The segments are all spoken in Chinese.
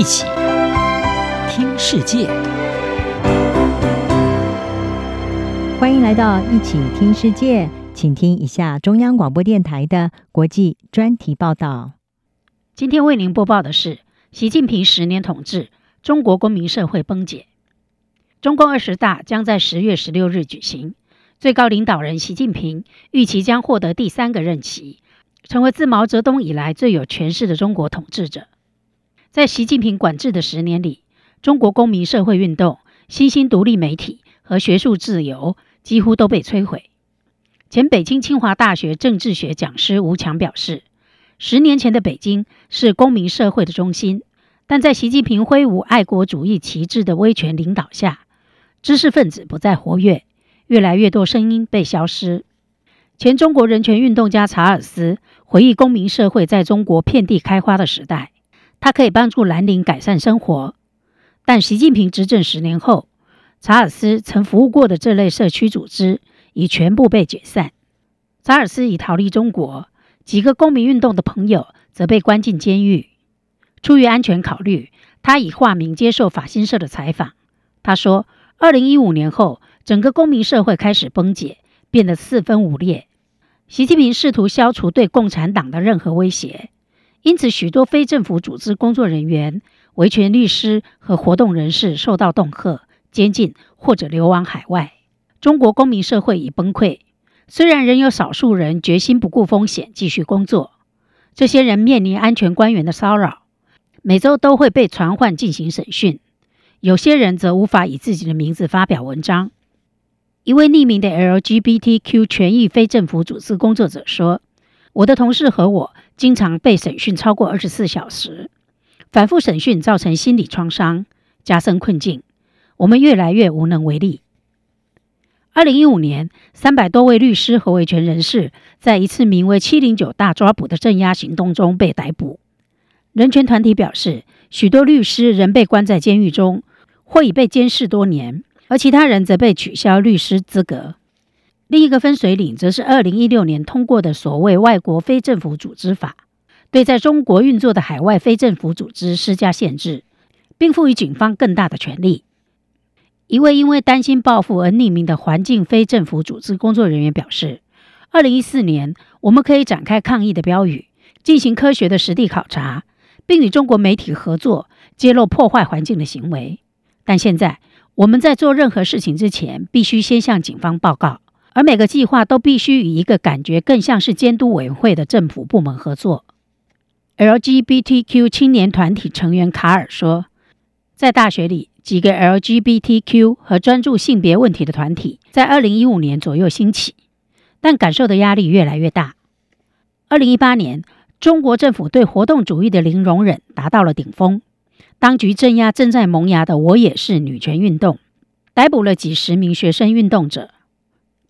一起听世界，欢迎来到一起听世界，请听一下中央广播电台的国际专题报道。今天为您播报的是：习近平十年统治，中国公民社会崩解。中共二十大将在十月十六日举行，最高领导人习近平预期将获得第三个任期，成为自毛泽东以来最有权势的中国统治者。在习近平管制的十年里，中国公民社会运动、新兴独立媒体和学术自由几乎都被摧毁。前北京清华大学政治学讲师吴强表示：“十年前的北京是公民社会的中心，但在习近平挥舞爱国主义旗帜的威权领导下，知识分子不再活跃，越来越多声音被消失。”前中国人权运动家查尔斯回忆公民社会在中国遍地开花的时代。它可以帮助蓝领改善生活，但习近平执政十年后，查尔斯曾服务过的这类社区组织已全部被解散。查尔斯已逃离中国，几个公民运动的朋友则被关进监狱。出于安全考虑，他以化名接受法新社的采访。他说：“二零一五年后，整个公民社会开始崩解，变得四分五裂。习近平试图消除对共产党的任何威胁。”因此，许多非政府组织工作人员、维权律师和活动人士受到恫吓、监禁或者流亡海外。中国公民社会已崩溃，虽然仍有少数人决心不顾风险继续工作。这些人面临安全官员的骚扰，每周都会被传唤进行审讯。有些人则无法以自己的名字发表文章。一位匿名的 LGBTQ 权益非政府组织工作者说：“我的同事和我。”经常被审讯超过二十四小时，反复审讯造成心理创伤，加深困境。我们越来越无能为力。二零一五年，三百多位律师和维权人士在一次名为“七零九大抓捕”的镇压行动中被逮捕。人权团体表示，许多律师仍被关在监狱中，或已被监视多年，而其他人则被取消律师资格。另一个分水岭，则是二零一六年通过的所谓《外国非政府组织法》，对在中国运作的海外非政府组织施加限制，并赋予警方更大的权力。一位因为担心报复而匿名的环境非政府组织工作人员表示：“二零一四年，我们可以展开抗议的标语，进行科学的实地考察，并与中国媒体合作，揭露破坏环境的行为。但现在，我们在做任何事情之前，必须先向警方报告。”而每个计划都必须与一个感觉更像是监督委员会的政府部门合作。LGBTQ 青年团体成员卡尔说：“在大学里，几个 LGBTQ 和专注性别问题的团体在2015年左右兴起，但感受的压力越来越大。2018年，中国政府对活动主义的零容忍达到了顶峰，当局镇压正在萌芽的‘我也是女权’运动，逮捕了几十名学生运动者。”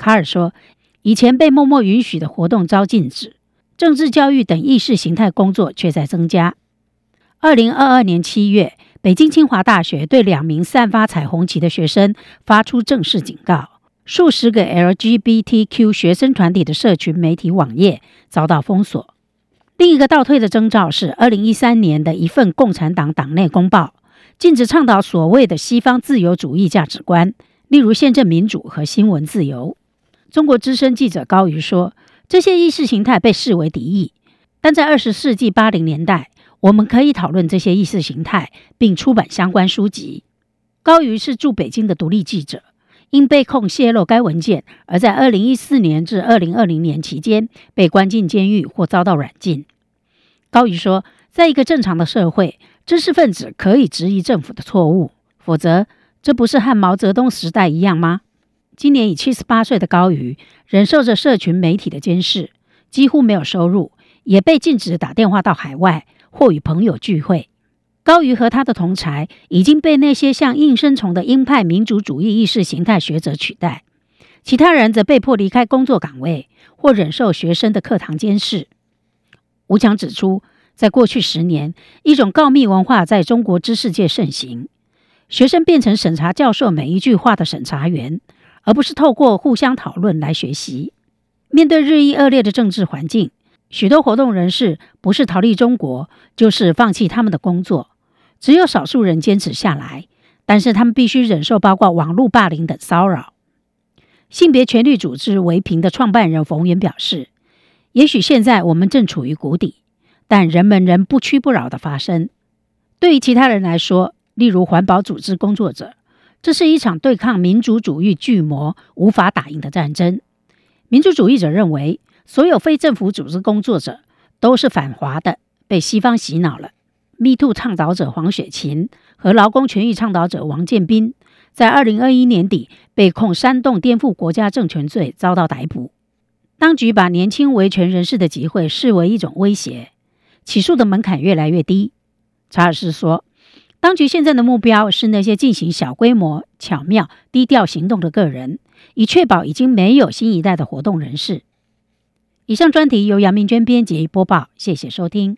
卡尔说：“以前被默默允许的活动遭禁止，政治教育等意识形态工作却在增加。”二零二二年七月，北京清华大学对两名散发彩虹旗的学生发出正式警告，数十个 LGBTQ 学生团体的社群媒体网页遭到封锁。另一个倒退的征兆是，二零一三年的一份共产党党内公报，禁止倡导所谓的西方自由主义价值观，例如宪政民主和新闻自由。中国资深记者高瑜说：“这些意识形态被视为敌意，但在二十世纪八零年代，我们可以讨论这些意识形态，并出版相关书籍。”高瑜是驻北京的独立记者，因被控泄露该文件，而在二零一四年至二零二零年期间被关进监狱或遭到软禁。高瑜说：“在一个正常的社会，知识分子可以质疑政府的错误，否则这不是和毛泽东时代一样吗？”今年已七十八岁的高瑜忍受着社群媒体的监视，几乎没有收入，也被禁止打电话到海外或与朋友聚会。高瑜和他的同侪已经被那些像应声虫的鹰派民主主义意识形态学者取代，其他人则被迫离开工作岗位或忍受学生的课堂监视。吴强指出，在过去十年，一种告密文化在中国知识界盛行，学生变成审查教授每一句话的审查员。而不是透过互相讨论来学习。面对日益恶劣的政治环境，许多活动人士不是逃离中国，就是放弃他们的工作。只有少数人坚持下来，但是他们必须忍受包括网络霸凌等骚扰。性别权利组织“维平”的创办人冯源表示：“也许现在我们正处于谷底，但人们仍不屈不挠地发声。对于其他人来说，例如环保组织工作者，这是一场对抗民族主义巨魔无法打赢的战争。民族主义者认为，所有非政府组织工作者都是反华的，被西方洗脑了。Me Too 倡导者黄雪琴和劳工权益倡导者王建斌。”在二零二一年底被控煽动颠覆国家政权罪，遭到逮捕。当局把年轻维权人士的集会视为一种威胁，起诉的门槛越来越低。查尔斯说：“当局现在的目标是那些进行小规模、巧妙、低调行动的个人，以确保已经没有新一代的活动人士。”以上专题由杨明娟编辑播报，谢谢收听。